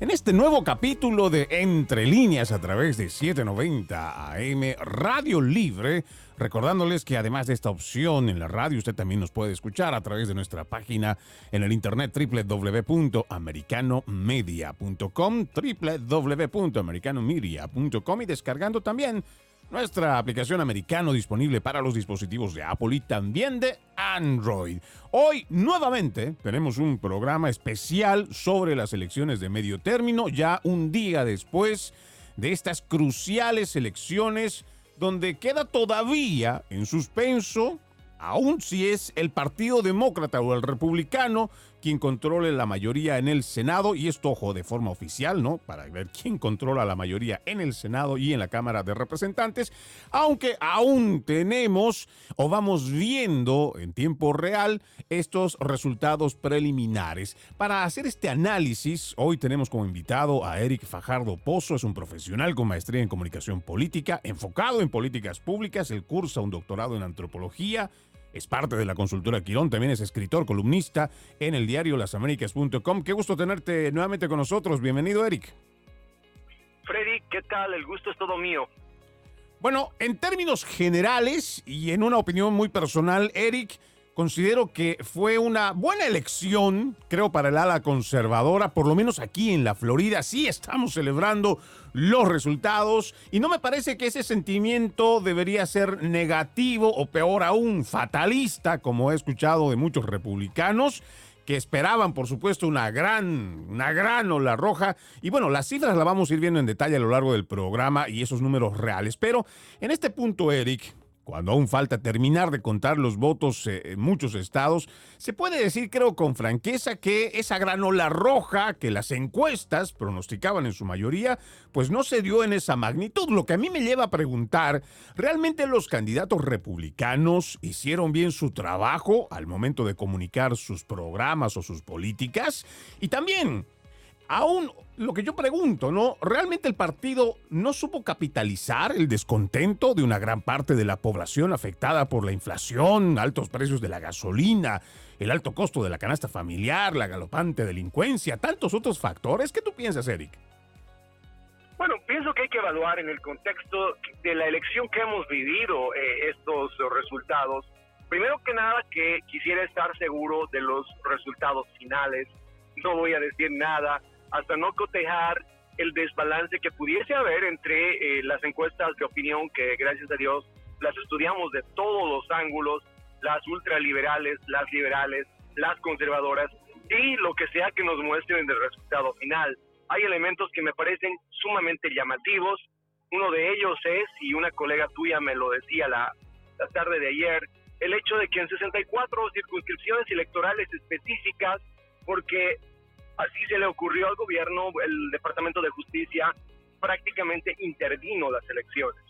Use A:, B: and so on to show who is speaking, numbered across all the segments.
A: en este nuevo capítulo de Entre líneas a través de 790 AM Radio Libre. Recordándoles que además de esta opción en la radio, usted también nos puede escuchar a través de nuestra página en el internet www.americanomedia.com, www.americanomedia.com y descargando también nuestra aplicación americano disponible para los dispositivos de Apple y también de Android. Hoy nuevamente tenemos un programa especial sobre las elecciones de medio término, ya un día después de estas cruciales elecciones donde queda todavía en suspenso aún si es el Partido Demócrata o el Republicano quien controle la mayoría en el Senado, y esto, ojo, de forma oficial, ¿no? Para ver quién controla la mayoría en el Senado y en la Cámara de Representantes, aunque aún tenemos o vamos viendo en tiempo real estos resultados preliminares. Para hacer este análisis, hoy tenemos como invitado a Eric Fajardo Pozo, es un profesional con maestría en comunicación política, enfocado en políticas públicas, él cursa un doctorado en antropología, es parte de la consultora Quirón, también es escritor, columnista en el diario lasaméricas.com. Qué gusto tenerte nuevamente con nosotros. Bienvenido, Eric.
B: Freddy, ¿qué tal? El gusto es todo mío.
A: Bueno, en términos generales y en una opinión muy personal, Eric, considero que fue una buena elección, creo, para el ala conservadora, por lo menos aquí en la Florida. Sí estamos celebrando los resultados y no me parece que ese sentimiento debería ser negativo o peor aún fatalista, como he escuchado de muchos republicanos que esperaban, por supuesto, una gran, una gran ola roja. Y bueno, las cifras las vamos a ir viendo en detalle a lo largo del programa y esos números reales. Pero en este punto, Eric, cuando aún falta terminar de contar los votos eh, en muchos estados, se puede decir, creo con franqueza, que esa granola roja que las encuestas pronosticaban en su mayoría, pues no se dio en esa magnitud. Lo que a mí me lleva a preguntar, ¿realmente los candidatos republicanos hicieron bien su trabajo al momento de comunicar sus programas o sus políticas? Y también, aún lo que yo pregunto, ¿no? ¿Realmente el partido no supo capitalizar el descontento de una gran parte de la población afectada por la inflación, altos precios de la gasolina, el alto costo de la canasta familiar, la galopante delincuencia, tantos otros factores? ¿Qué tú piensas, Eric?
B: Bueno, pienso que hay que evaluar en el contexto de la elección que hemos vivido eh, estos resultados. Primero que nada, que quisiera estar seguro de los resultados finales. No voy a decir nada hasta no cotejar el desbalance que pudiese haber entre eh, las encuestas de opinión que gracias a Dios las estudiamos de todos los ángulos, las ultraliberales, las liberales, las conservadoras y lo que sea que nos muestren el resultado final. Hay elementos que me parecen sumamente llamativos. Uno de ellos es, y una colega tuya me lo decía la, la tarde de ayer, el hecho de que en 64 circunscripciones electorales específicas, porque Así se le ocurrió al gobierno, el Departamento de Justicia prácticamente intervino las elecciones.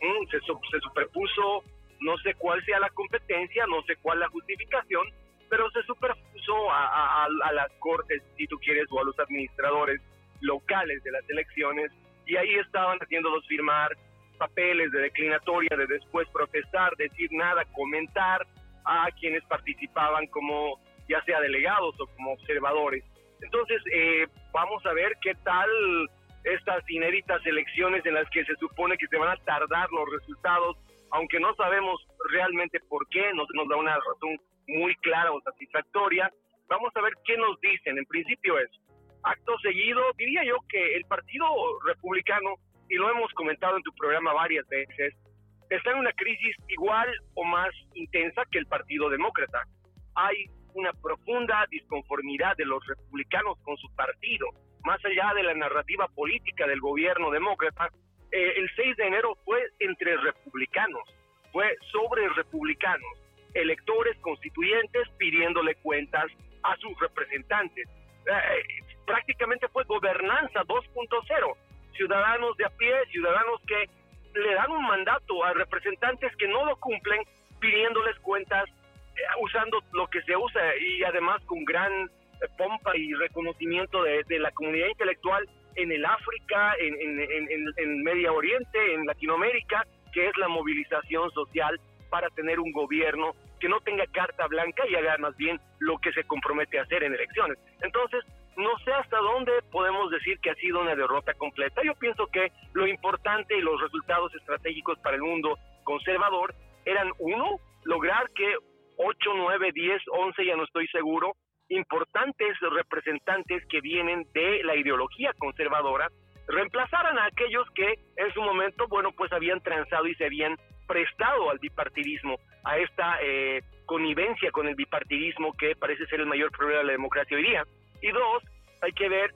B: Mm, se, se superpuso, no sé cuál sea la competencia, no sé cuál la justificación, pero se superpuso a, a, las cortes, si tú quieres, o a los administradores locales de las elecciones, y ahí estaban haciéndolos firmar papeles de declinatoria, de después protestar, decir nada, comentar a quienes participaban como ya sea delegados o como observadores. Entonces, eh, vamos a ver qué tal estas inéditas elecciones en las que se supone que se van a tardar los resultados, aunque no sabemos realmente por qué, no se nos da una razón muy clara o satisfactoria. Vamos a ver qué nos dicen. En principio es, acto seguido, diría yo que el Partido Republicano, y lo hemos comentado en tu programa varias veces, está en una crisis igual o más intensa que el Partido Demócrata. Hay una profunda disconformidad de los republicanos con su partido, más allá de la narrativa política del gobierno demócrata. Eh, el 6 de enero fue entre republicanos, fue sobre republicanos, electores constituyentes pidiéndole cuentas a sus representantes. Eh, prácticamente fue gobernanza 2.0, ciudadanos de a pie, ciudadanos que le dan un mandato a representantes que no lo cumplen pidiéndoles cuentas eh, usando lo que se usa y además con gran eh, pompa y reconocimiento de, la comunidad intelectual en el África, en, en, en, Medio Oriente, en Latinoamérica, que es la movilización social para tener un gobierno que no tenga carta blanca y haga más bien lo que se compromete a hacer en elecciones. Entonces, no sé hasta dónde podemos decir que ha sido una derrota completa. Yo pienso que lo importante y los resultados estratégicos para el mundo conservador eran, uno, lograr que 8, 9, 10, 11, ya no estoy seguro, importantes representantes que vienen de la ideología conservadora reemplazaran a aquellos que en su momento, bueno, pues habían transado y se habían prestado al bipartidismo, a esta eh, connivencia con el bipartidismo que parece ser el mayor problema de la democracia hoy día. Y dos, hay que ver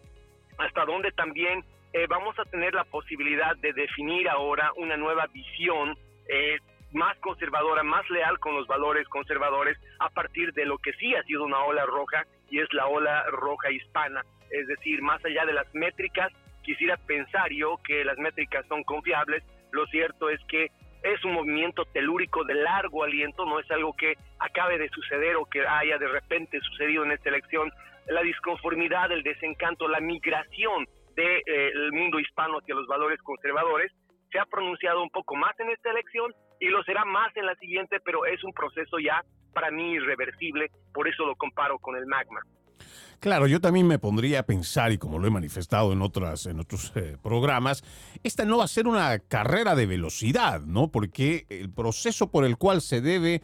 B: hasta dónde también eh, vamos a tener la posibilidad de definir ahora una nueva visión eh, más conservadora, más leal con los valores conservadores a partir de lo que sí ha sido una ola roja y es la ola roja hispana. Es decir, más allá de las métricas, quisiera pensar yo que las métricas son confiables. Lo cierto es que es un movimiento telúrico de largo aliento, no es algo que acabe de suceder o que haya de repente sucedido en esta elección. La disconformidad, el desencanto, la migración del de, eh, mundo hispano hacia los valores conservadores se ha pronunciado un poco más en esta elección y lo será más en la siguiente, pero es un proceso ya para mí irreversible, por eso lo comparo con el magma.
A: Claro, yo también me pondría a pensar, y como lo he manifestado en, otras, en otros eh, programas, esta no va a ser una carrera de velocidad, ¿no? Porque el proceso por el cual se debe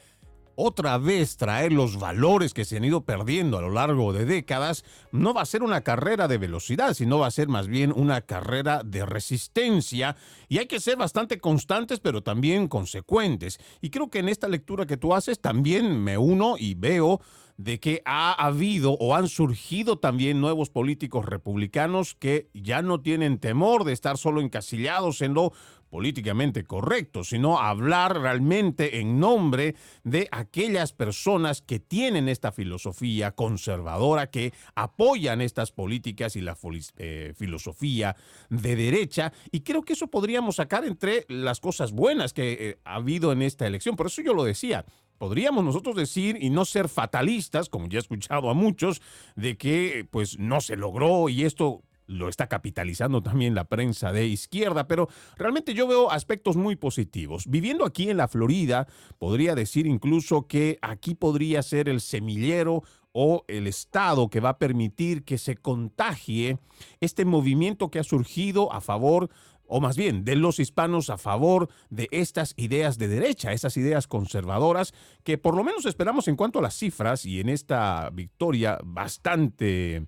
A: otra vez traer los valores que se han ido perdiendo a lo largo de décadas, no va a ser una carrera de velocidad, sino va a ser más bien una carrera de resistencia. Y hay que ser bastante constantes, pero también consecuentes. Y creo que en esta lectura que tú haces también me uno y veo de que ha habido o han surgido también nuevos políticos republicanos que ya no tienen temor de estar solo encasillados en lo políticamente correcto, sino hablar realmente en nombre de aquellas personas que tienen esta filosofía conservadora, que apoyan estas políticas y la eh, filosofía de derecha. Y creo que eso podríamos sacar entre las cosas buenas que eh, ha habido en esta elección. Por eso yo lo decía, podríamos nosotros decir y no ser fatalistas, como ya he escuchado a muchos, de que pues no se logró y esto lo está capitalizando también la prensa de izquierda, pero realmente yo veo aspectos muy positivos. Viviendo aquí en la Florida, podría decir incluso que aquí podría ser el semillero o el Estado que va a permitir que se contagie este movimiento que ha surgido a favor o más bien de los hispanos a favor de estas ideas de derecha, esas ideas conservadoras que por lo menos esperamos en cuanto a las cifras y en esta victoria bastante,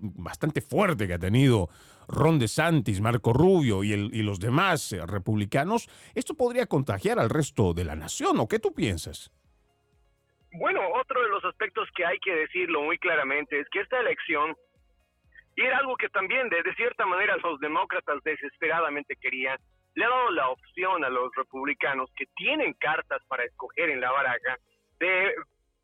A: bastante fuerte que ha tenido Ron DeSantis, Marco Rubio y, el, y los demás eh, republicanos, esto podría contagiar al resto de la nación. ¿O qué tú piensas?
B: Bueno, otro de los aspectos que hay que decirlo muy claramente es que esta elección y era algo que también, de, cierta manera, los demócratas desesperadamente querían. Le ha dado la opción a los republicanos que tienen cartas para escoger en la baraja de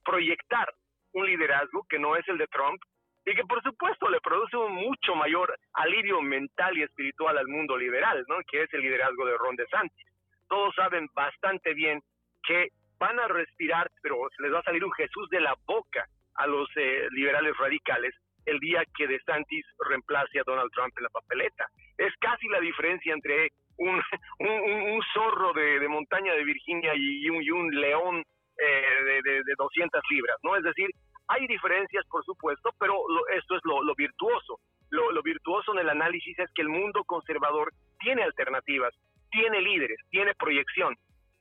B: proyectar un liderazgo que no es el de Trump y que por supuesto le produce un mucho mayor alivio mental y espiritual al mundo liberal, ¿no? que es el liderazgo de Ron DeSantis. Todos saben bastante bien que van a respirar, pero les va a salir un Jesús de la boca a los eh, liberales radicales el día que DeSantis reemplace a Donald Trump en la papeleta. Es casi la diferencia entre un, un, zorro de, montaña de Virginia y un, león eh, de, de, 200 libras, ¿no? Es decir, hay diferencias, por supuesto, pero esto es lo, virtuoso. Lo, virtuoso en el análisis es que el mundo conservador tiene alternativas, tiene líderes, tiene proyección.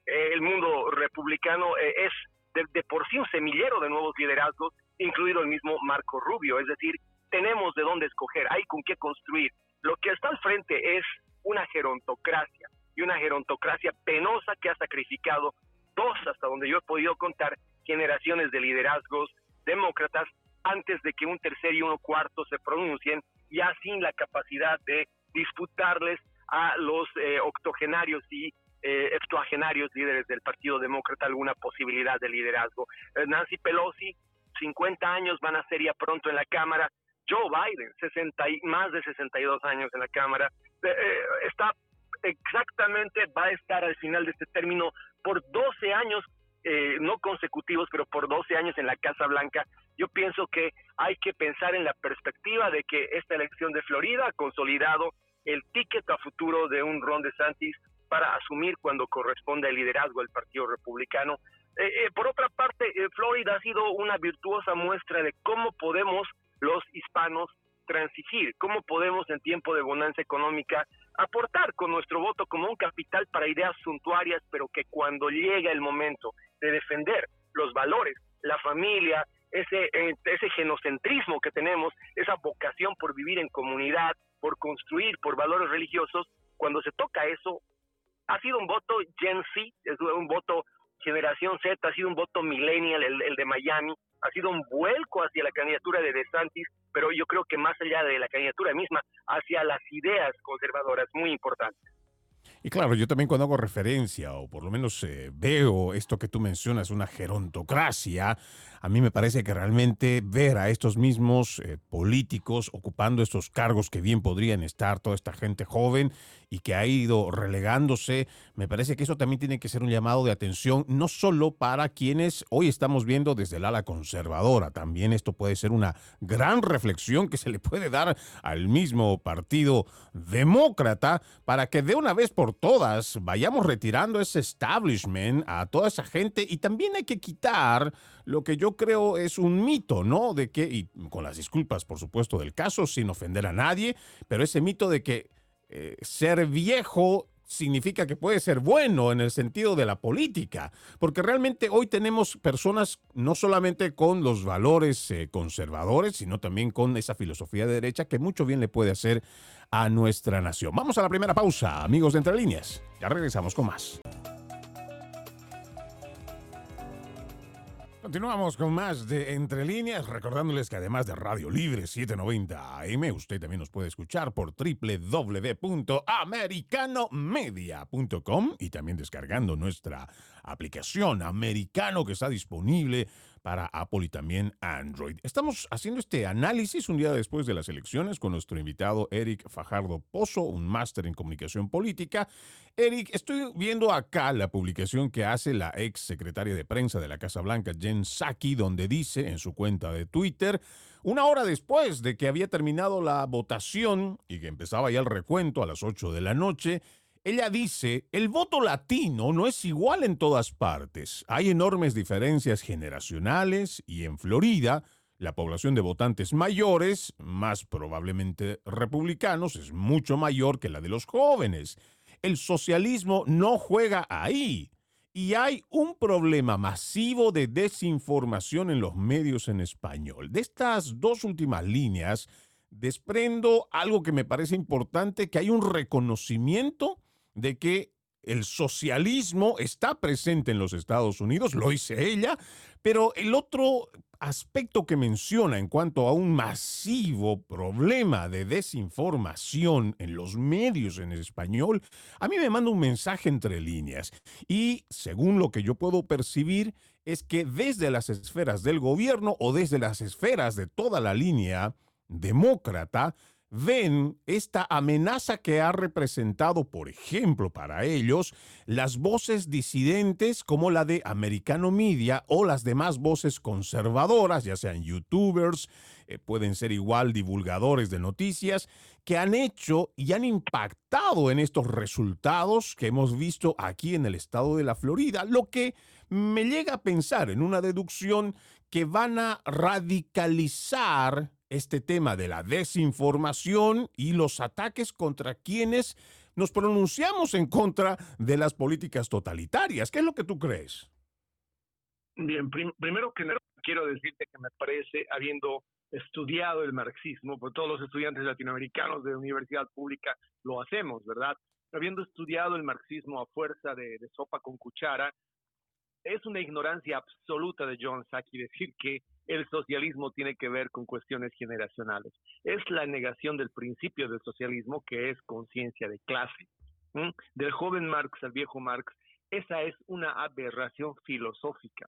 B: Eh, el mundo republicano eh, es de, por sí un semillero de nuevos liderazgos incluido el mismo Marco Rubio. Es decir, tenemos de dónde escoger, hay con qué construir. Lo que está al frente es una gerontocracia y una gerontocracia penosa que ha sacrificado dos, hasta donde yo he podido contar, generaciones de liderazgos demócratas antes de que un tercer y uno cuarto se pronuncien, ya sin la capacidad de disputarles a los eh, octogenarios y eh, líderes del Partido Demócrata alguna posibilidad de liderazgo. Eh, Nancy Pelosi 50 años van a ser ya pronto en la Cámara. Joe Biden, 60 más de 62 años en la Cámara, eh, eh, está exactamente va a estar al final de este término por 12 años, eh, no consecutivos, pero por 12 años en la Casa Blanca. Yo pienso que hay que pensar en la perspectiva de que esta elección de Florida ha consolidado el ticket a futuro de un Ron DeSantis para asumir cuando corresponde el liderazgo del Partido Republicano. Eh, eh, por otra parte, Florida ha sido una virtuosa muestra de cómo podemos los hispanos transigir, cómo podemos en tiempo de bonanza económica aportar con nuestro voto como un capital para ideas suntuarias, pero que cuando llega el momento de defender los valores, la familia, ese, eh, ese genocentrismo que tenemos, esa vocación por vivir en comunidad, por construir, por valores religiosos, cuando se toca eso, ha sido un voto Gen Z, es un voto generación Z, ha sido un voto millennial, el, de Miami, ha sido un vuelco hacia la candidatura de DeSantis, pero yo creo que más allá de la candidatura misma, hacia las ideas conservadoras muy importantes.
A: Y claro, yo también cuando hago referencia, o por lo menos eh, veo esto que tú mencionas, una gerontocracia, a mí me parece que realmente ver a estos mismos eh, políticos ocupando estos cargos que bien podrían estar toda esta gente joven y que ha ido relegándose, me parece que eso también tiene que ser un llamado de atención, no solo para quienes hoy estamos viendo desde el ala conservadora, también esto puede ser una gran reflexión que se le puede dar al mismo partido demócrata para que de una vez por todas vayamos retirando ese establishment a toda esa gente y también hay que quitar lo que yo creo es un mito, ¿no? De que, y con las disculpas, por supuesto, del caso, sin ofender a nadie, pero ese mito de que eh, ser viejo significa que puede ser bueno en el sentido de la política, porque realmente hoy tenemos personas no solamente con los valores eh, conservadores, sino también con esa filosofía de derecha que mucho bien le puede hacer a nuestra nación. Vamos a la primera pausa, amigos de Entre Líneas. Ya regresamos con más. Continuamos con más de Entre Líneas, recordándoles que además de Radio Libre 790 AM, usted también nos puede escuchar por www.americanomedia.com y también descargando nuestra aplicación Americano que está disponible para Apple y también Android. Estamos haciendo este análisis un día después de las elecciones con nuestro invitado Eric Fajardo Pozo, un máster en comunicación política. Eric, estoy viendo acá la publicación que hace la ex secretaria de prensa de la Casa Blanca, Jen Psaki, donde dice en su cuenta de Twitter, una hora después de que había terminado la votación y que empezaba ya el recuento a las 8 de la noche, ella dice, el voto latino no es igual en todas partes. Hay enormes diferencias generacionales y en Florida la población de votantes mayores, más probablemente republicanos, es mucho mayor que la de los jóvenes. El socialismo no juega ahí. Y hay un problema masivo de desinformación en los medios en español. De estas dos últimas líneas, desprendo algo que me parece importante, que hay un reconocimiento de que el socialismo está presente en los Estados Unidos, lo dice ella, pero el otro aspecto que menciona en cuanto a un masivo problema de desinformación en los medios en español, a mí me manda un mensaje entre líneas. Y según lo que yo puedo percibir es que desde las esferas del gobierno o desde las esferas de toda la línea demócrata, ven esta amenaza que ha representado, por ejemplo, para ellos, las voces disidentes como la de Americano Media o las demás voces conservadoras, ya sean youtubers, eh, pueden ser igual divulgadores de noticias, que han hecho y han impactado en estos resultados que hemos visto aquí en el estado de la Florida, lo que me llega a pensar en una deducción que van a radicalizar este tema de la desinformación y los ataques contra quienes nos pronunciamos en contra de las políticas totalitarias. ¿Qué es lo que tú crees?
B: Bien, primero que nada quiero decirte que me parece, habiendo estudiado el marxismo, pues todos los estudiantes latinoamericanos de universidad pública lo hacemos, ¿verdad? Habiendo estudiado el marxismo a fuerza de sopa con cuchara, es una ignorancia absoluta de John Saki decir que el socialismo tiene que ver con cuestiones generacionales. Es la negación del principio del socialismo que es conciencia de clase. Del joven Marx al viejo Marx, esa es una aberración filosófica.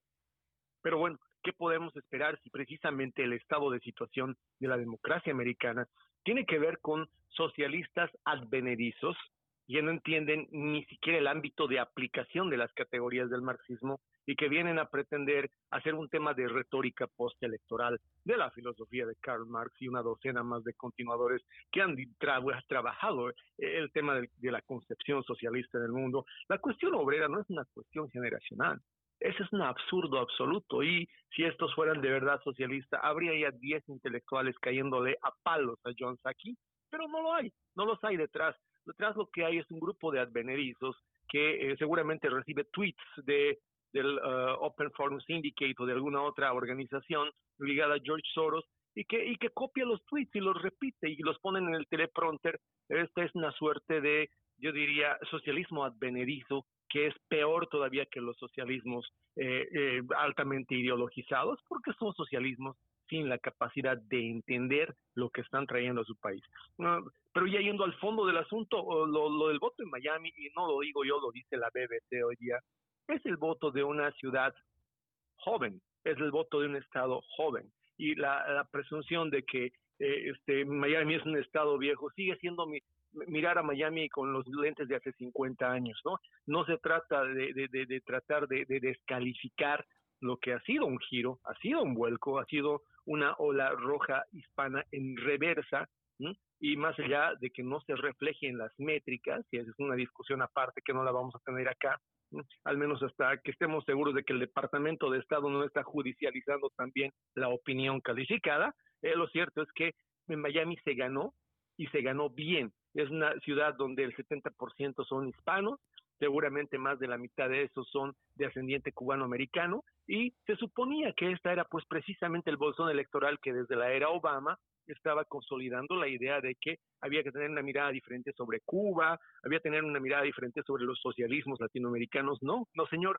B: Pero bueno, ¿qué podemos esperar si precisamente el estado de situación de la democracia americana tiene que ver con socialistas advenedizos
C: ya no entienden ni siquiera el ámbito de aplicación de las categorías del marxismo y que vienen a pretender hacer un tema de retórica postelectoral de la filosofía de Karl Marx y una docena más de continuadores que han trabajado el tema de, de la concepción socialista del mundo. La cuestión obrera no es una cuestión generacional, ese es un absurdo absoluto. Y si estos fueran de verdad socialistas, habría ya 10 intelectuales cayéndole a palos a John Saki, pero no lo hay, no los hay detrás. Detrás lo que hay es un grupo de advenerizos que eh, seguramente recibe tweets de del uh, Open Forum Syndicate o de alguna otra organización ligada a George Soros y que, y que copia los tweets y los repite y los ponen en el teleprompter. Esta es una suerte de, yo diría, socialismo advenedizo que es peor todavía que los socialismos eh, eh, altamente ideologizados, porque son socialismos sin la capacidad de entender lo que están trayendo a su país. pero ya yendo al fondo del asunto, lo, lo, del voto en Miami, y no lo digo yo, lo dice la BBC hoy día, es el voto de una ciudad joven, es el voto de un estado joven. Y la, la presunción de que eh, este, Miami es un estado viejo sigue siendo mi, mirar a Miami con los lentes de hace 50 años, ¿no? No se trata de, de, de, tratar de, descalificar lo que ha sido un giro, ha sido un vuelco, ha sido una ola roja hispana en reversa, y más allá de que no se refleje en las métricas, y esa es una discusión aparte que no la vamos a tener acá, al menos hasta que estemos seguros de que el Departamento de Estado no está judicializando también la opinión calificada, eh, lo cierto es que en Miami se ganó y se ganó bien. Es una ciudad donde el 70% son hispanos, seguramente más de la mitad de esos son de ascendiente cubano-americano, y se suponía que esta era pues precisamente el bolsón electoral que desde la era Obama estaba consolidando la idea de que había que tener una mirada diferente sobre Cuba, había que tener una mirada diferente sobre los socialismos latinoamericanos. No, no señor,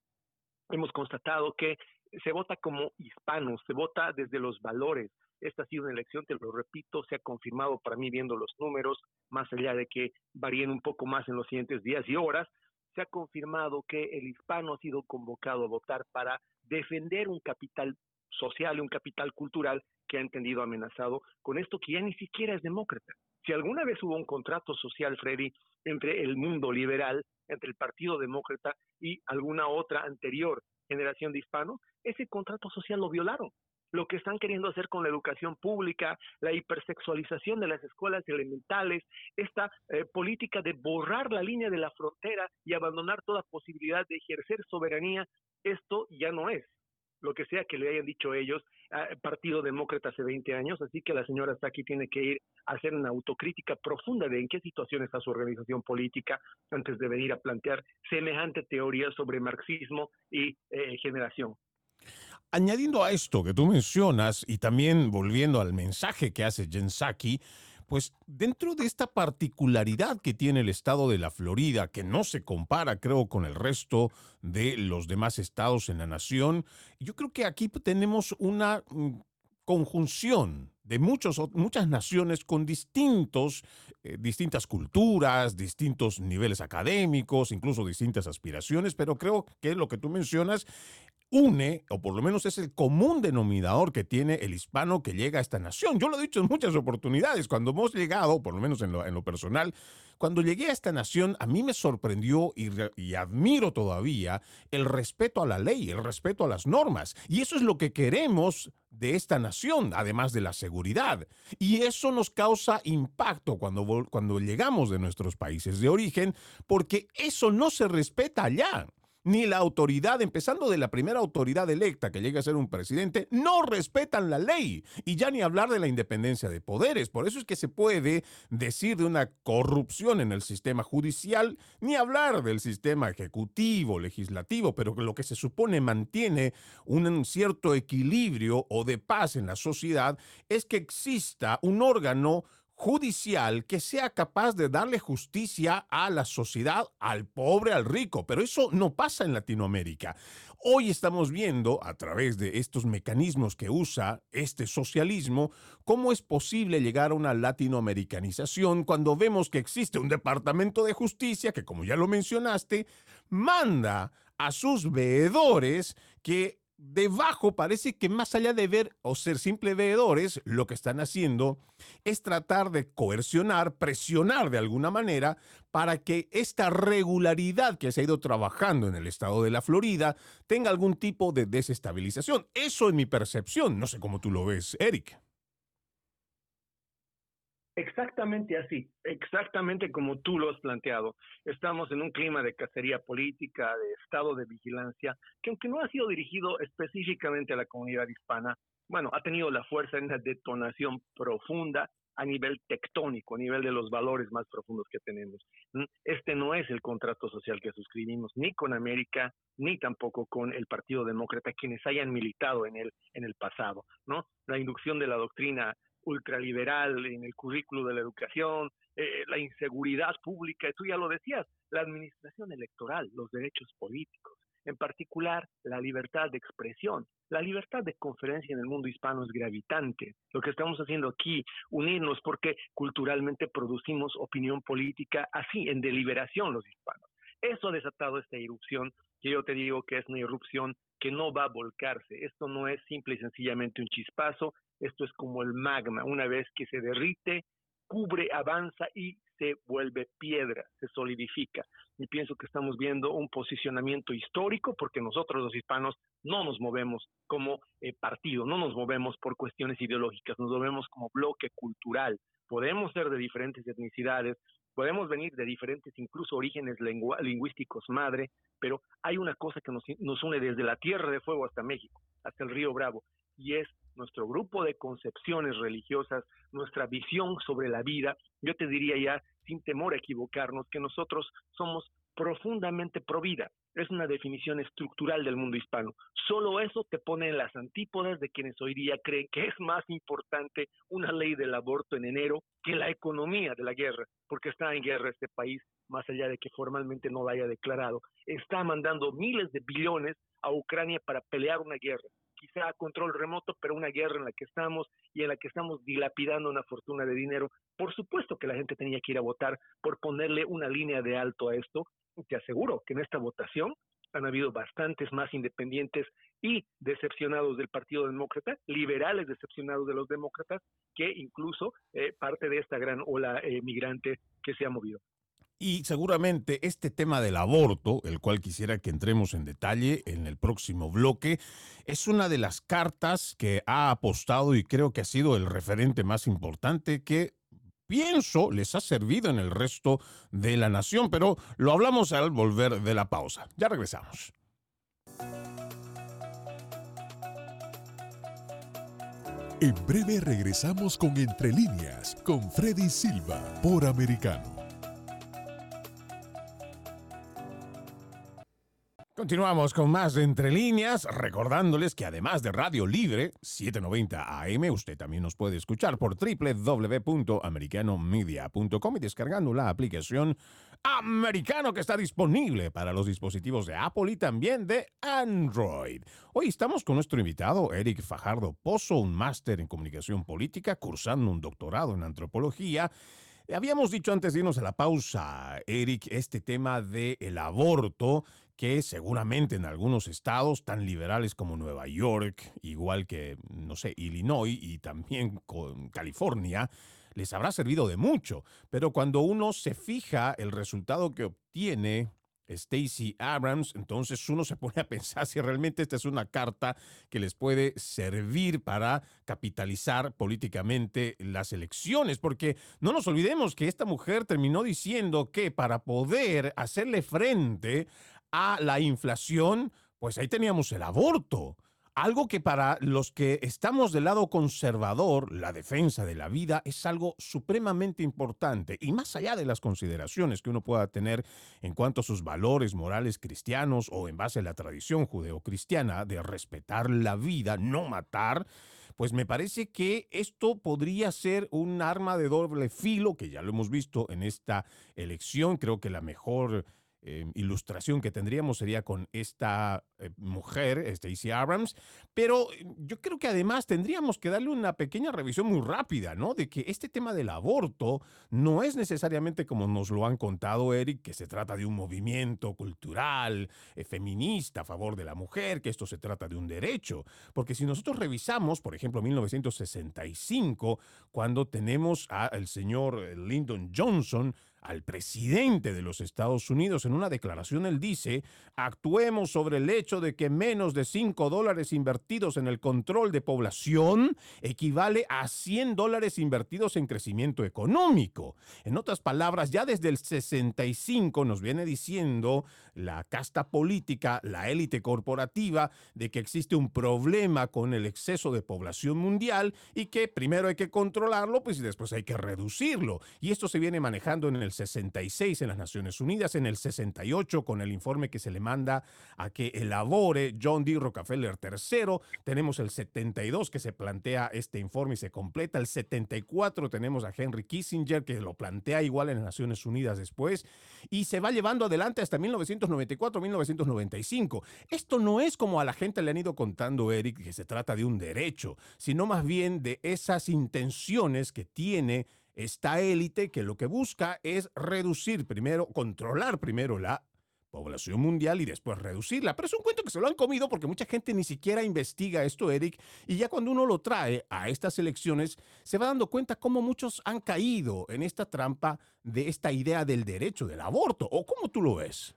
C: hemos constatado que se vota como hispanos, se vota desde los valores, esta ha sido una elección, te lo repito, se ha confirmado para mí viendo los números, más allá de que varíen un poco más en los siguientes días y horas, se ha confirmado que el hispano ha sido convocado a votar para defender un capital social y un capital cultural que ha entendido amenazado con esto que ya ni siquiera es demócrata. Si alguna vez hubo un contrato social, Freddy, entre el mundo liberal, entre el Partido Demócrata y alguna otra anterior generación de hispanos, ese contrato social lo violaron lo que están queriendo hacer con la educación pública, la hipersexualización de las escuelas elementales, esta eh, política de borrar la línea de la frontera y abandonar toda posibilidad de ejercer soberanía, esto ya no es lo que sea que le hayan dicho ellos, Partido Demócrata hace 20 años, así que la señora aquí tiene que ir a hacer una autocrítica profunda de en qué situación está su organización política antes de venir a plantear semejante teoría sobre marxismo y eh, generación.
A: Añadiendo a esto que tú mencionas y también volviendo al mensaje que hace Jen Psaki, pues dentro de esta particularidad que tiene el estado de la Florida, que no se compara, creo, con el resto de los demás estados en la nación, yo creo que aquí tenemos una mm, conjunción de muchos, muchas naciones con distintos, eh, distintas culturas, distintos niveles académicos, incluso distintas aspiraciones, pero creo que lo que tú mencionas une, o por lo menos es el común denominador que tiene el hispano que llega a esta nación. Yo lo he dicho en muchas oportunidades, cuando hemos llegado, por lo menos en lo, personal, cuando llegué a esta nación, a mí me sorprendió y, y, admiro todavía el respeto a la ley, el respeto a las normas. Y eso es lo que queremos de esta nación, además de la seguridad. Y eso nos causa impacto cuando, cuando llegamos de nuestros países de origen, porque eso no se respeta allá ni la autoridad, empezando de la primera autoridad electa que llega a ser un presidente, no respetan la ley. Y ya ni hablar de la independencia de poderes. Por eso es que se puede decir de una corrupción en el sistema judicial, ni hablar del sistema ejecutivo, legislativo, pero lo que se supone mantiene un cierto equilibrio o de paz en la sociedad es que exista un órgano judicial que sea capaz de darle justicia a la sociedad, al pobre, al rico. Pero eso no pasa en Latinoamérica. Hoy estamos viendo, a través de estos mecanismos que usa este socialismo, cómo es posible llegar a una latinoamericanización cuando vemos que existe un departamento de justicia que, como ya lo mencionaste, manda a sus veedores que debajo parece que más allá de ver o ser simples veedores, lo que están haciendo es tratar de coercionar, presionar de alguna manera para que esta regularidad que se ha ido trabajando en el estado de la Florida tenga algún tipo de desestabilización. Eso es mi percepción. No sé cómo tú lo ves, Eric.
C: Exactamente así, exactamente como tú lo has planteado. Estamos en un clima de cacería política, de estado de vigilancia, que aunque no ha sido dirigido específicamente a la comunidad hispana, bueno, ha tenido la fuerza en una detonación profunda a nivel tectónico, a nivel de los valores más profundos que tenemos. ¿Mm? Este no es el contrato social que suscribimos ni con América, ni tampoco con el Partido Demócrata, quienes hayan militado en él en el pasado, ¿no? La inducción de la doctrina ultraliberal en el currículo de la educación, eh, la inseguridad pública, tú ya lo decías, la administración electoral, los derechos políticos, en particular la libertad de expresión. La libertad de conferencia en el mundo hispano es gravitante. Lo que estamos haciendo aquí, unirnos porque culturalmente producimos opinión política así, en deliberación los hispanos. Eso ha desatado esta irrupción que yo te digo que es una irrupción que no va a volcarse. Esto no es simple y sencillamente un chispazo, esto es como el magma, una vez que se derrite, cubre, avanza y se vuelve piedra, se solidifica. Y pienso que estamos viendo un posicionamiento histórico porque nosotros los hispanos no nos movemos como eh, partido, no nos movemos por cuestiones ideológicas, nos movemos como bloque cultural. Podemos ser de diferentes etnicidades, podemos venir de diferentes incluso orígenes lingüísticos madre, pero hay una cosa que nos, nos une desde la Tierra de Fuego hasta México, hasta el río Bravo, y es nuestro grupo de concepciones religiosas, nuestra visión sobre la vida, yo te diría ya, sin temor a equivocarnos, que nosotros somos profundamente pro vida. Es una definición estructural del mundo hispano. Solo eso te pone en las antípodas de quienes hoy día creen que es más importante una ley del aborto en enero que la economía de la guerra, porque está en guerra este país, más allá de que formalmente no la haya declarado. Está mandando miles de billones a Ucrania para pelear una guerra quizá control remoto, pero una guerra en la que estamos y en la que estamos dilapidando una fortuna de dinero. Por supuesto que la gente tenía que ir a votar por ponerle una línea de alto a esto. Te aseguro que en esta votación han habido bastantes más independientes y decepcionados del Partido Demócrata, liberales decepcionados de los demócratas, que incluso eh, parte de esta gran ola eh, migrante que se ha movido.
A: Y seguramente este tema del aborto, el cual quisiera que entremos en detalle en el próximo bloque, es una de las cartas que ha apostado y creo que ha sido el referente más importante que pienso les ha servido en el resto de la nación, pero lo hablamos al volver de la pausa. Ya regresamos.
D: En breve regresamos con Entre líneas, con Freddy Silva, por Americano.
A: Continuamos con más de Entre Líneas, recordándoles que además de Radio Libre 790 AM, usted también nos puede escuchar por www.americanomedia.com y descargando la aplicación Americano que está disponible para los dispositivos de Apple y también de Android. Hoy estamos con nuestro invitado Eric Fajardo Pozo, un máster en comunicación política, cursando un doctorado en antropología Habíamos dicho antes de irnos a la pausa, Eric, este tema del aborto que seguramente en algunos estados tan liberales como Nueva York, igual que, no sé, Illinois y también California, les habrá servido de mucho. Pero cuando uno se fija el resultado que obtiene Stacey Abrams, entonces uno se pone a pensar si realmente esta es una carta que les puede servir para capitalizar políticamente las elecciones, porque no nos olvidemos que esta mujer terminó diciendo que para poder hacerle frente a la inflación, pues ahí teníamos el aborto. Algo que para los que estamos del lado conservador, la defensa de la vida es algo supremamente importante y más allá de las consideraciones que uno pueda tener en cuanto a sus valores morales cristianos o en base a la tradición judeocristiana de respetar la vida, no matar, pues me parece que esto podría ser un arma de doble filo, que ya lo hemos visto en esta elección, creo que la mejor Em, ilustración que tendríamos sería con esta eh, mujer, Stacey Abrams, pero eh, yo creo que además tendríamos que darle una pequeña revisión muy rápida, ¿no? De que este tema del aborto no es necesariamente como nos lo han contado Eric, que se trata de un movimiento cultural, eh, feminista a favor de la mujer, que esto se trata de un derecho, porque si nosotros revisamos, por ejemplo, 1965, cuando tenemos al señor Lyndon Johnson, al presidente de los Estados Unidos. En una declaración él dice, actuemos sobre el hecho de que menos de 5 dólares invertidos en el control de población equivale a 100 dólares invertidos en crecimiento económico. En otras palabras, ya desde el 65 nos viene diciendo la casta política, la élite corporativa, de que existe un problema con el exceso de población mundial y que primero hay que controlarlo, pues y después hay que reducirlo. Y esto se viene manejando en el 66 en las Naciones Unidas, en el 68 con el informe que se le manda a que elabore John D. Rockefeller III, tenemos el 72 que se plantea este informe y se completa, el 74 tenemos a Henry Kissinger que lo plantea igual en las Naciones Unidas después y se va llevando adelante hasta 1994-1995. Esto no es como a la gente le han ido contando, Eric, que se trata de un derecho, sino más bien de esas intenciones que tiene esta élite que lo que busca es reducir primero, controlar primero la población mundial y después reducirla. Pero es un cuento que se lo han comido porque mucha gente ni siquiera investiga esto, Eric, y ya cuando uno lo trae a estas elecciones, se va dando cuenta cómo muchos han caído en esta trampa de esta idea del derecho del aborto. ¿O cómo tú lo ves?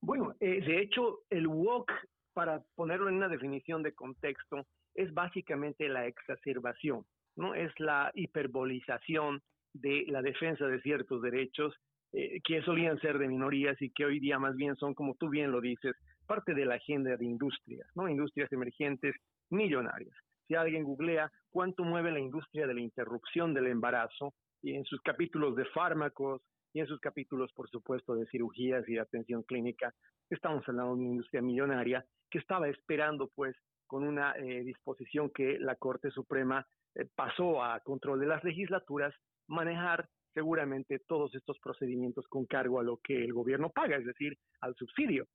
C: Bueno, eh, de hecho, el WOC, para ponerlo en una definición de contexto, es básicamente la exacerbación ¿no? Es la hiperbolización de la defensa de ciertos derechos eh, que solían ser de minorías y que hoy día más bien son, como tú bien lo dices, parte de la agenda de industrias, ¿no? Industrias emergentes millonarias. Si alguien googlea cuánto mueve la industria de la interrupción del embarazo, y en sus capítulos de fármacos, y en sus capítulos, por supuesto, de cirugías y atención clínica, estamos hablando de una industria millonaria que estaba esperando, pues, con una eh, disposición que la Corte Suprema pasó a control de las legislaturas, manejar seguramente todos estos procedimientos con cargo a lo que el gobierno paga, es decir, al subsidio.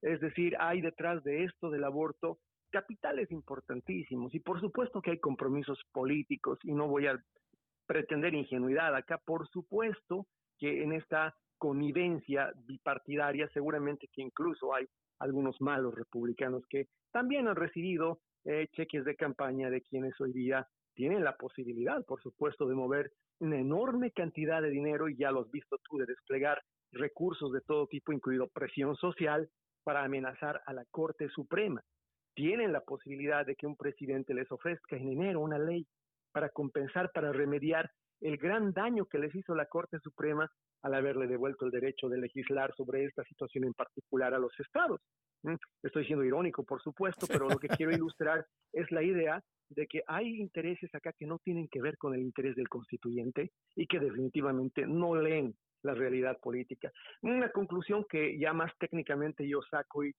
C: Es decir, hay detrás de esto del aborto capitales importantísimos y por supuesto que hay compromisos políticos y no voy a pretender ingenuidad acá, por supuesto que en esta connivencia bipartidaria seguramente que incluso hay algunos malos republicanos que también han recibido eh, cheques de campaña de quienes hoy día tienen la posibilidad, por supuesto, de mover una enorme cantidad de dinero, y ya lo has visto tú, de desplegar recursos de todo tipo, incluido presión social, para amenazar a la Corte Suprema. Tienen la posibilidad de que un presidente les ofrezca en enero una ley para compensar, para remediar el gran daño que les hizo la Corte Suprema al haberle devuelto el derecho de legislar sobre esta situación en particular a los estados. ¿Mm? Estoy siendo irónico, por supuesto, pero lo que quiero ilustrar es la idea de que hay intereses acá que no tienen que ver con el interés del constituyente y que definitivamente no leen la realidad política. Una conclusión que ya más técnicamente yo saco y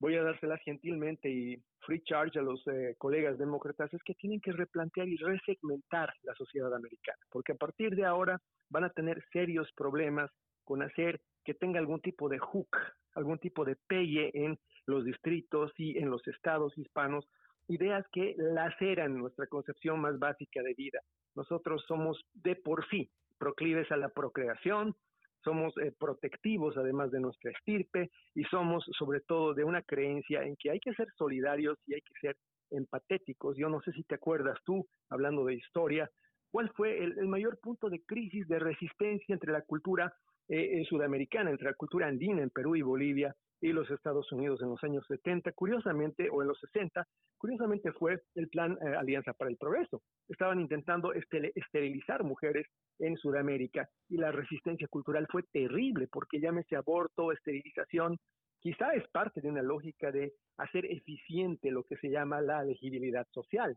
C: voy a dárselas gentilmente y free charge a los eh, colegas demócratas es que tienen que replantear y resegmentar la sociedad americana, porque a partir de ahora van a tener serios problemas con hacer que tenga algún tipo de hook, algún tipo de pelle en los distritos y en los estados hispanos ideas que laceran nuestra concepción más básica de vida. Nosotros somos de por sí proclives a la procreación, somos eh, protectivos además de nuestra estirpe y somos sobre todo de una creencia en que hay que ser solidarios y hay que ser empatéticos. Yo no sé si te acuerdas tú, hablando de historia, cuál fue el, mayor punto de crisis, de resistencia entre la cultura eh, sudamericana, entre la cultura andina en Perú y Bolivia y los Estados Unidos en los años 70, curiosamente, o en los 60, curiosamente fue el plan eh, Alianza para el Progreso. Estaban intentando esterilizar mujeres en Sudamérica y la resistencia cultural fue terrible porque llámese aborto, esterilización, quizá es parte de una lógica de hacer eficiente lo que se llama la legibilidad social.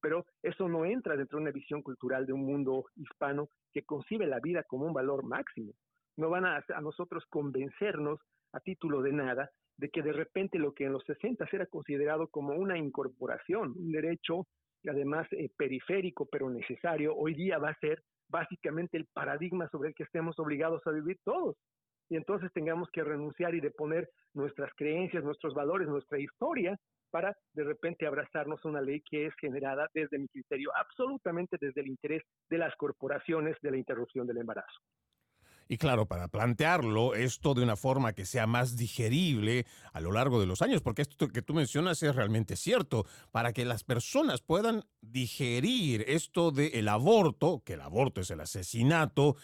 C: Pero eso no entra dentro de una visión cultural de un mundo hispano que concibe la vida como un valor máximo. No van a, a nosotros convencernos a título de nada, de que de repente lo que en los 60 era considerado como una incorporación, un derecho además eh, periférico pero necesario, hoy día va a ser básicamente el paradigma sobre el que estemos obligados a vivir todos. y entonces tengamos que renunciar y deponer nuestras creencias, nuestros valores, nuestra historia para de repente abrazarnos una ley que es generada desde mi criterio absolutamente desde el interés de las corporaciones de la interrupción del embarazo.
A: Y claro, para plantearlo esto de una forma que sea más digerible a lo largo de los años, porque esto que tú mencionas es realmente cierto, para que las personas puedan digerir esto del aborto, que el aborto es el asesinato,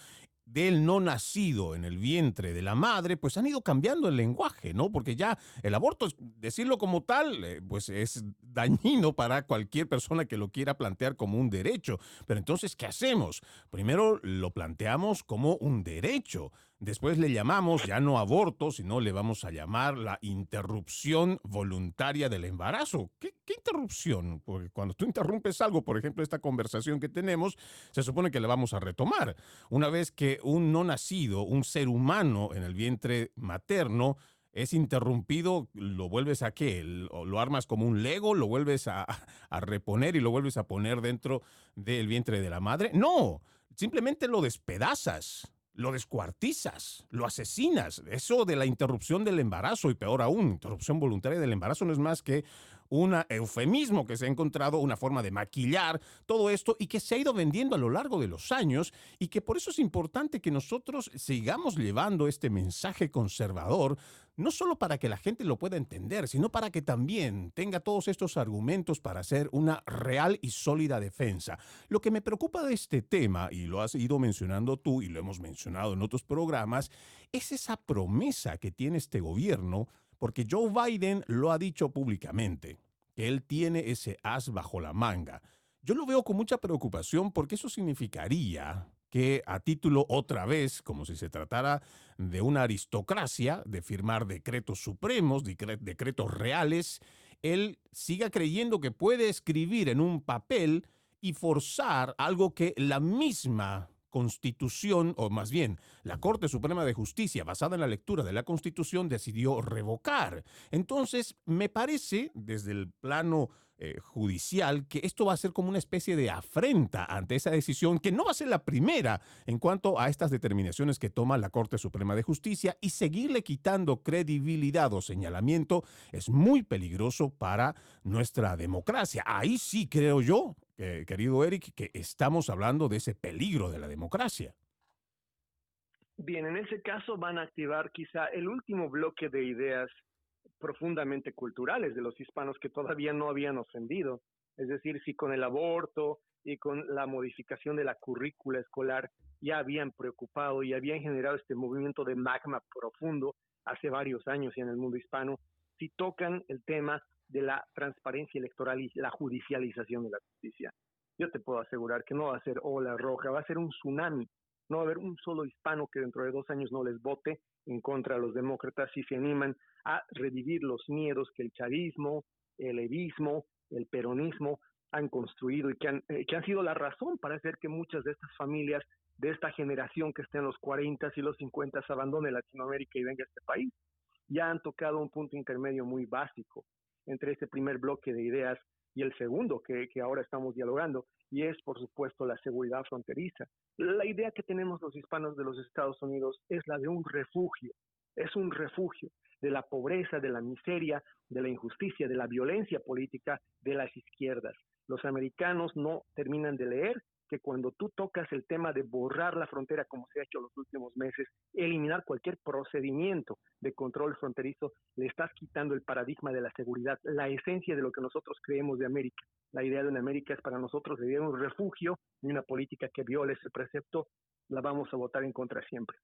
A: del no nacido en el vientre de la madre, pues han ido cambiando el lenguaje, ¿no? Porque ya el aborto, decirlo como tal, eh, pues es dañino para cualquier persona que lo quiera plantear como un derecho. Pero entonces, ¿qué hacemos? Primero lo planteamos como un derecho. Después le llamamos ya no aborto, sino le vamos a llamar la interrupción voluntaria del embarazo. ¿Qué, interrupción? Porque cuando tú interrumpes algo, por ejemplo, esta conversación que tenemos, se supone que la vamos a retomar. Una vez que un no nacido, un ser humano en el vientre materno, es interrumpido, lo vuelves a qué? Lo armas como un Lego, lo vuelves a, a, reponer y lo vuelves a poner dentro del vientre de la madre. No, simplemente lo despedazas lo descuartizas, lo asesinas. Eso de la interrupción del embarazo y peor aún, interrupción voluntaria del embarazo no es más que un eufemismo que se ha encontrado, una forma de maquillar todo esto y que se ha ido vendiendo a lo largo de los años y que por eso es importante que nosotros sigamos llevando este mensaje conservador, no solo para que la gente lo pueda entender, sino para que también tenga todos estos argumentos para hacer una real y sólida defensa. Lo que me preocupa de este tema, y lo has ido mencionando tú y lo hemos mencionado en otros programas, es esa promesa que tiene este gobierno porque Joe Biden lo ha dicho públicamente, que él tiene ese as bajo la manga. Yo lo veo con mucha preocupación porque eso significaría que a título otra vez, como si se tratara de una aristocracia, de firmar decretos supremos, decretos reales, él siga creyendo que puede escribir en un papel y forzar algo que la misma Constitución, o más bien, la Corte Suprema de Justicia, basada en la lectura de la Constitución, decidió revocar. Entonces, me parece, desde el plano eh, judicial, que esto va a ser como una especie de afrenta ante esa decisión, que no va a ser la primera en cuanto a estas determinaciones que toma la Corte Suprema de Justicia, y seguirle quitando credibilidad o señalamiento es muy peligroso para nuestra democracia. Ahí sí creo yo querido Eric, que estamos hablando de ese peligro de la democracia.
C: Bien, en ese caso van a activar quizá el último bloque de ideas profundamente culturales de los hispanos que todavía no habían ofendido. Es decir, si con el aborto y con la modificación de la currícula escolar ya habían preocupado y habían generado este movimiento de magma profundo hace varios años en el mundo hispano, si tocan el tema de la transparencia electoral y la judicialización de la justicia. Yo te puedo asegurar que no va a ser ola roja, va a ser un tsunami. No va a haber un solo hispano que dentro de dos años no les vote en contra de los demócratas si se animan a revivir los miedos que el chavismo, el evismo, el peronismo han construido y que han, eh, que han sido la razón para hacer que muchas de estas familias de esta generación que está en los 40 y los 50 abandone Latinoamérica y venga a este país. Ya han tocado un punto intermedio muy básico entre este primer bloque de ideas y el segundo que, ahora estamos dialogando, y es, por supuesto, la seguridad fronteriza. La idea que tenemos los hispanos de los Estados Unidos es la de un refugio, es un refugio de la pobreza, de la miseria, de la injusticia, de la violencia política de las izquierdas. Los americanos no terminan de leer que cuando tú tocas el tema de borrar la frontera como se ha hecho los últimos meses, eliminar cualquier procedimiento de control fronterizo, le estás quitando el paradigma de la seguridad, la esencia de lo que nosotros creemos de América. La idea de una América es para nosotros de un refugio y una política que viole ese precepto, la vamos a votar en contra siempre.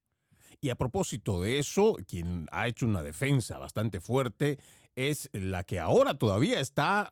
A: Y a propósito de eso, quien ha hecho una defensa bastante fuerte es la que ahora todavía está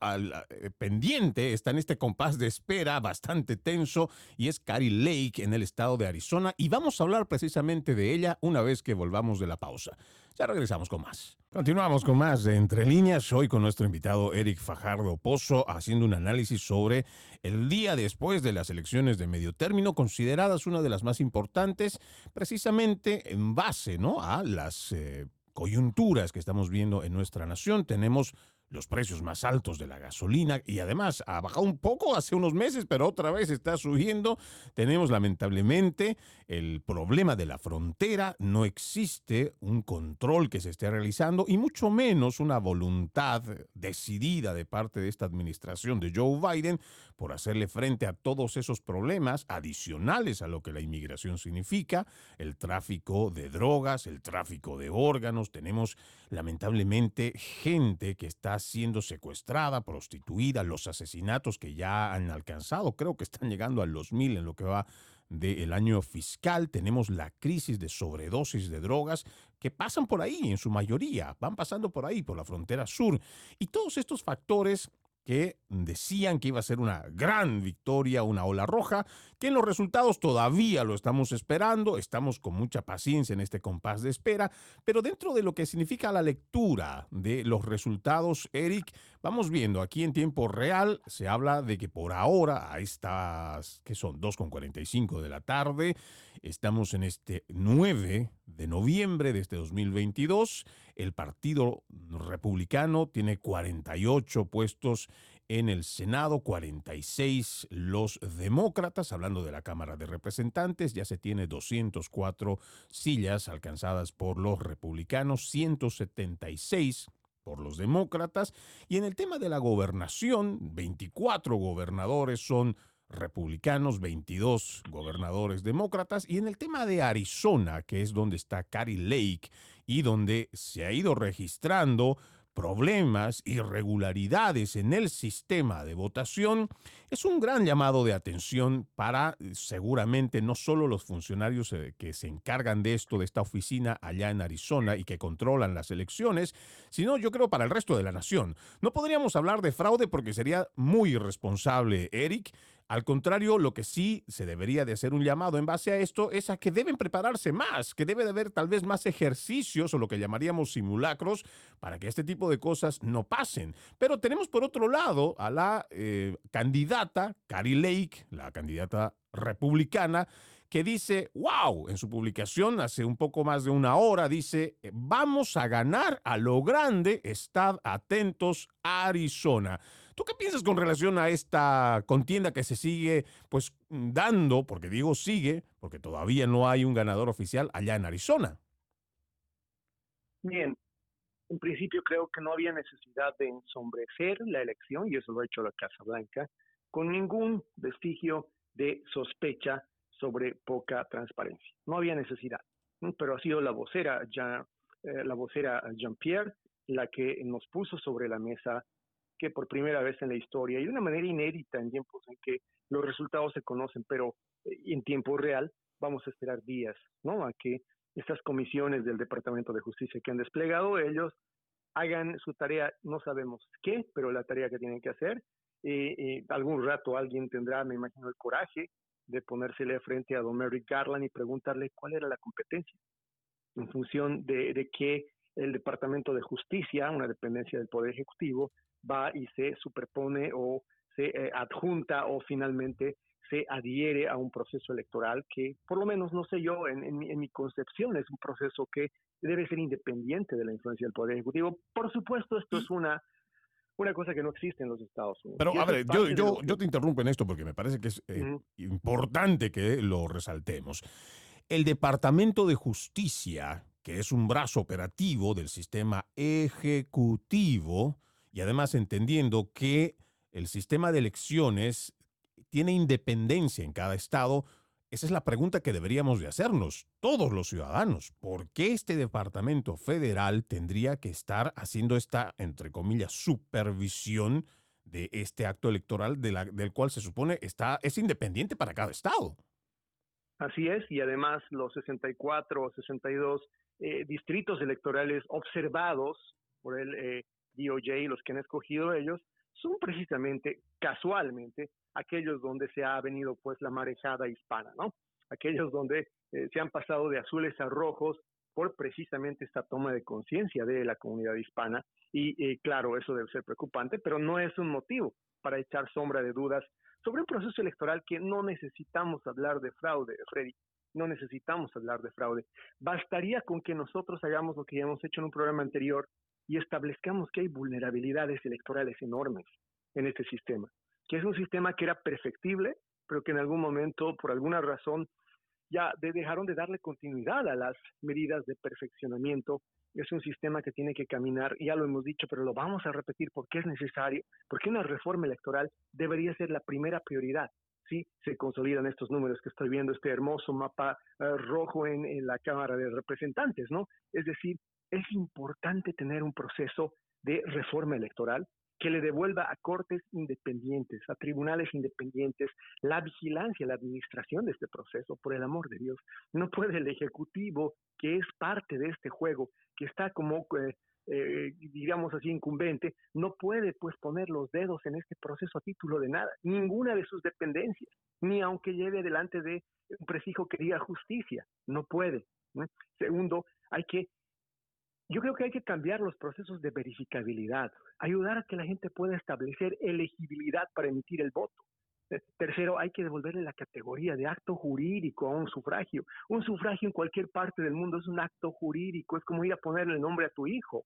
A: eh, pendiente, está en este compás de espera bastante tenso y es Carrie Lake en el estado de Arizona y vamos a hablar precisamente de ella una vez que volvamos de la pausa. Ya regresamos con más. Continuamos con más de Entre Líneas, hoy con nuestro invitado Eric Fajardo Pozo haciendo un análisis sobre el día después de las elecciones de medio término, consideradas una de las más importantes, precisamente en base ¿no? a las... Eh, coyunturas que estamos viendo en nuestra nación. Tenemos los precios más altos de la gasolina y además ha bajado un poco hace unos meses, pero otra vez está subiendo. Tenemos lamentablemente el problema de la frontera, no existe un control que se esté realizando y mucho menos una voluntad decidida de parte de esta administración de Joe Biden por hacerle frente a todos esos problemas adicionales a lo que la inmigración significa, el tráfico de drogas, el tráfico de órganos. Tenemos lamentablemente gente que está siendo secuestrada, prostituida, los asesinatos que ya han alcanzado, creo que están llegando a los mil en lo que va del año fiscal, tenemos la crisis de sobredosis de drogas que pasan por ahí en su mayoría, van pasando por ahí, por la frontera sur. Y todos estos factores que decían que iba a ser una gran victoria, una ola roja, que en los resultados todavía lo estamos esperando, estamos con mucha paciencia en este compás de espera, pero dentro de lo que significa la lectura de los resultados, Eric, vamos viendo aquí en tiempo real, se habla de que por ahora, a estas, que son 2.45 de la tarde, estamos en este 9 de noviembre de este 2022, el Partido Republicano tiene 48 puestos en el Senado, 46 los demócratas, hablando de la Cámara de Representantes, ya se tiene 204 sillas alcanzadas por los republicanos, 176 por los demócratas, y en el tema de la gobernación, 24 gobernadores son republicanos, 22 gobernadores demócratas. Y en el tema de Arizona, que es donde está Carrie Lake y donde se ha ido registrando problemas, irregularidades en el sistema de votación, es un gran llamado de atención para eh, seguramente no solo los funcionarios eh, que se encargan de esto, de esta oficina allá en Arizona y que controlan las elecciones, sino yo creo para el resto de la nación. No podríamos hablar de fraude porque sería muy irresponsable, Eric, al contrario, lo que sí se debería de hacer un llamado en base a esto es a que deben prepararse más, que debe de haber tal vez más ejercicios o lo que llamaríamos simulacros para que este tipo de cosas no pasen. Pero tenemos por otro lado a la eh, candidata Carrie Lake, la candidata republicana, que dice, wow, en su publicación hace un poco más de una hora, dice, vamos a ganar a lo grande, estad atentos, Arizona. ¿Tú qué piensas con relación a esta contienda que se sigue pues dando, porque digo sigue, porque todavía no hay un ganador oficial allá en Arizona?
C: Bien, en principio creo que no había necesidad de ensombrecer la elección, y eso lo ha hecho la Casa Blanca, con ningún vestigio de sospecha sobre poca transparencia. No había necesidad, pero ha sido la vocera, ya, eh, la vocera Jean-Pierre la que nos puso sobre la mesa que por primera vez en la historia y de una manera inédita en tiempos en que los resultados se conocen, pero eh, en tiempo real, vamos a esperar días, ¿no? A que estas comisiones del Departamento de Justicia que han desplegado ellos hagan su tarea, no sabemos qué, pero la tarea que tienen que hacer. Eh, eh, algún rato alguien tendrá, me imagino, el coraje de ponérsele frente a don Merrick Garland y preguntarle cuál era la competencia, en función de, de que el Departamento de Justicia, una dependencia del Poder Ejecutivo, va y se superpone o se eh, adjunta o finalmente se adhiere a un proceso electoral que, por lo menos, no sé yo, en, mi concepción es un proceso que debe ser independiente de la influencia del Poder Ejecutivo. Por supuesto, esto es una, una cosa que no existe en los Estados Unidos.
A: Pero, a ver, yo, yo, yo, te interrumpo en esto porque me parece que es eh, importante que lo resaltemos. El Departamento de Justicia, que es un brazo operativo del sistema ejecutivo, y además entendiendo que el sistema de elecciones tiene independencia en cada estado, esa es la pregunta que deberíamos de hacernos todos los ciudadanos. ¿Por qué este departamento federal tendría que estar haciendo esta, entre comillas, supervisión de este acto electoral del cual se supone está, es independiente para cada estado?
C: Así es, y además los 64 o 62 eh, distritos electorales observados por el eh, DOJ, los que han escogido ellos, son precisamente, casualmente, aquellos donde se ha venido pues la marejada hispana, ¿no? Aquellos donde eh, se han pasado de azules a rojos por precisamente esta toma de conciencia de la comunidad hispana. Y claro, eso debe ser preocupante, pero no es un motivo para echar sombra de dudas sobre un proceso electoral que no necesitamos hablar de fraude, Freddy. No necesitamos hablar de fraude. Bastaría con que nosotros hagamos lo que ya hemos hecho en un programa anterior, y establezcamos que hay vulnerabilidades electorales enormes en este sistema, que es un sistema que era perfectible, pero que en algún momento, por alguna razón, ya dejaron de darle continuidad a las medidas de perfeccionamiento. Es un sistema que tiene que caminar, ya lo hemos dicho, pero lo vamos a repetir porque es necesario, porque una reforma electoral debería ser la primera prioridad. Sí, se consolidan estos números que estoy viendo, este hermoso mapa eh, rojo en la Cámara de Representantes, ¿no? Es decir, es importante tener un proceso de reforma electoral que le devuelva a cortes independientes, a tribunales independientes, la vigilancia, la administración de este proceso, por el amor de Dios. No puede el Ejecutivo, que es parte de este juego, que está como, eh, eh, digamos así, incumbente, no puede pues poner los dedos en este proceso a título de nada, ninguna de sus dependencias, ni aunque lleve delante de un presijo que diga justicia, no puede. Segundo, hay que yo creo que hay que cambiar los procesos de verificabilidad, ayudar a que la gente pueda establecer elegibilidad para emitir el voto. Eh, tercero, hay que devolverle la categoría de acto jurídico a un sufragio. Un sufragio en cualquier parte del mundo es un acto jurídico, es como ir a ponerle el nombre a tu hijo,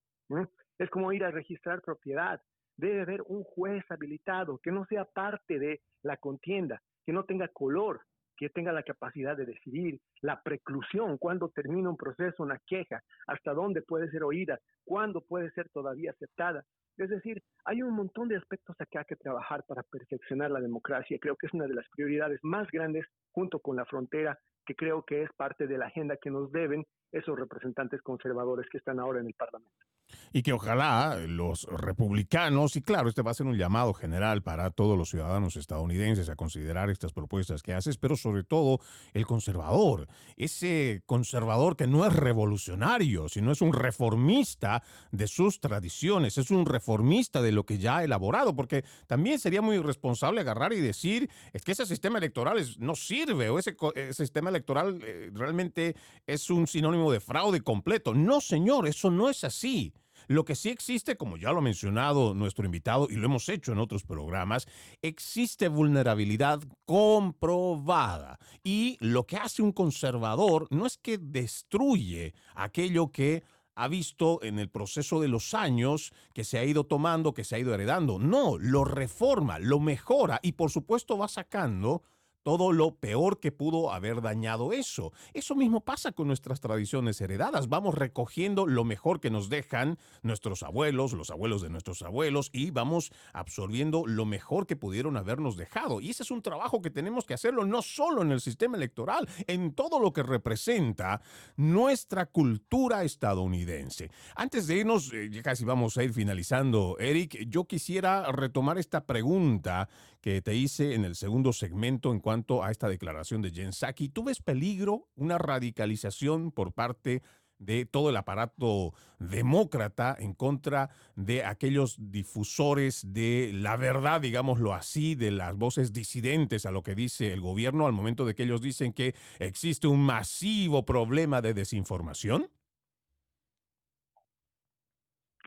C: es como ir a registrar propiedad. Debe haber un juez habilitado que no sea parte de la contienda, que no tenga color, que tenga la capacidad de decidir, la preclusión, cuándo termina un proceso, una queja, hasta dónde puede ser oída, cuándo puede ser todavía aceptada. Es decir, hay un montón de aspectos acá que trabajar para perfeccionar la democracia. Creo que es una de las prioridades más grandes junto con la frontera, que creo que es parte de la agenda que nos deben esos representantes conservadores que están ahora en el Parlamento
A: y que ojalá los republicanos, y claro, este va a ser un llamado general para todos los ciudadanos estadounidenses a considerar estas propuestas que haces, pero sobre todo el conservador, ese conservador que no es revolucionario, sino es un reformista de sus tradiciones, es un reformista de lo que ya ha elaborado, porque también sería muy irresponsable agarrar y decir es que ese sistema electoral no sirve o ese, ese sistema electoral eh, realmente es un sinónimo de fraude completo. No, señor, eso no es así. Lo que sí existe, como ya lo ha mencionado nuestro invitado y lo hemos hecho en otros programas, existe vulnerabilidad comprobada. Y lo que hace un conservador no es que destruye aquello que ha visto en el proceso de los años que se ha ido tomando, que se ha ido heredando. No, lo reforma, lo mejora y por supuesto va sacando todo lo peor que pudo haber dañado eso. Eso mismo pasa con nuestras tradiciones heredadas. Vamos recogiendo lo mejor que nos dejan nuestros abuelos, los abuelos de nuestros abuelos, y vamos absorbiendo lo mejor que pudieron habernos dejado. Y ese es un trabajo que tenemos que hacerlo no solo en el sistema electoral, en todo lo que representa nuestra cultura estadounidense. Antes de irnos, eh, ya casi vamos a ir finalizando, Eric, yo quisiera retomar esta pregunta que te hice en el segundo segmento en cuanto a esta declaración de Jen Psaki. ¿Tú ves peligro, una radicalización por parte de todo el aparato demócrata en contra de aquellos difusores de la verdad, digámoslo así, de las voces disidentes a lo que dice el gobierno al momento de que ellos dicen que existe un masivo problema de desinformación?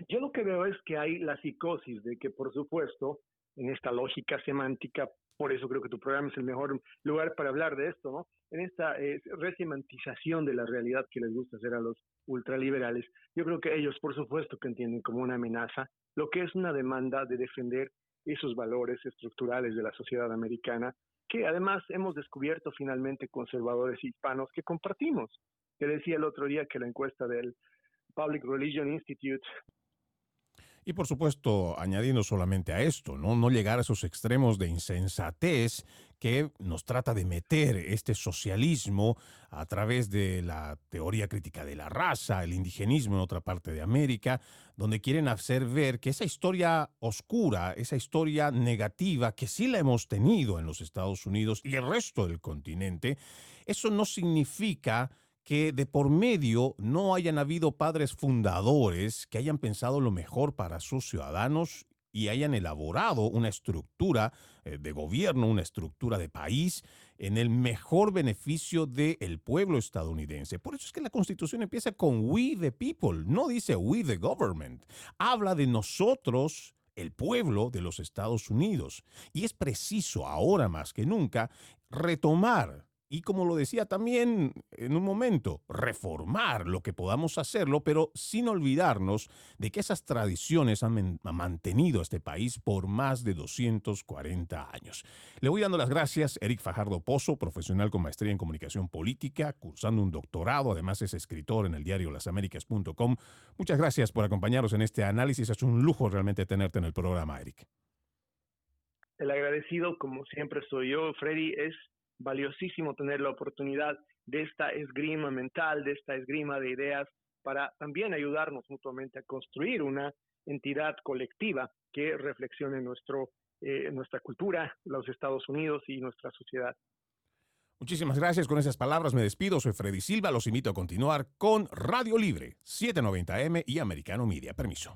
C: Yo lo que veo es que hay la psicosis de que, por supuesto, en esta lógica semántica, por eso creo que tu programa es el mejor lugar para hablar de esto, ¿no? En esta eh, resemantización de la realidad que les gusta hacer a los ultraliberales, yo creo que ellos, por supuesto, que entienden como una amenaza lo que es una demanda de defender esos valores estructurales de la sociedad americana, que además hemos descubierto finalmente conservadores hispanos que compartimos. Te decía el otro día que la encuesta del Public Religion Institute
A: y por supuesto, añadiendo solamente a esto, ¿no? no llegar a esos extremos de insensatez que nos trata de meter este socialismo a través de la teoría crítica de la raza, el indigenismo en otra parte de América, donde quieren hacer ver que esa historia oscura, esa historia negativa que sí la hemos tenido en los Estados Unidos y el resto del continente, eso no significa que de por medio no hayan habido padres fundadores que hayan pensado lo mejor para sus ciudadanos y hayan elaborado una estructura eh, de gobierno, una estructura de país en el mejor beneficio del pueblo estadounidense. Por eso es que la constitución empieza con we the people, no dice we the government. Habla de nosotros, el pueblo de los Estados Unidos. Y es preciso ahora más que nunca retomar y como lo decía también en un momento, reformar lo que podamos hacerlo, pero sin olvidarnos de que esas tradiciones han, mantenido a este país por más de 240 años. Le voy dando las gracias, Eric Fajardo Pozo, profesional con maestría en comunicación política, cursando un doctorado, además es escritor en el diario lasaméricas.com. Muchas gracias por acompañarnos en este análisis, es un lujo realmente tenerte en el programa, Eric.
C: El agradecido, como siempre soy yo, Freddy, es valiosísimo tener la oportunidad de esta esgrima mental, de esta esgrima de ideas, para también ayudarnos mutuamente a construir una entidad colectiva que reflexione nuestro, eh, nuestra cultura, los Estados Unidos y nuestra sociedad.
A: Muchísimas gracias. Con esas palabras me despido. Soy Freddy Silva. Los invito a continuar con Radio Libre, 790M y Americano Media. Permiso.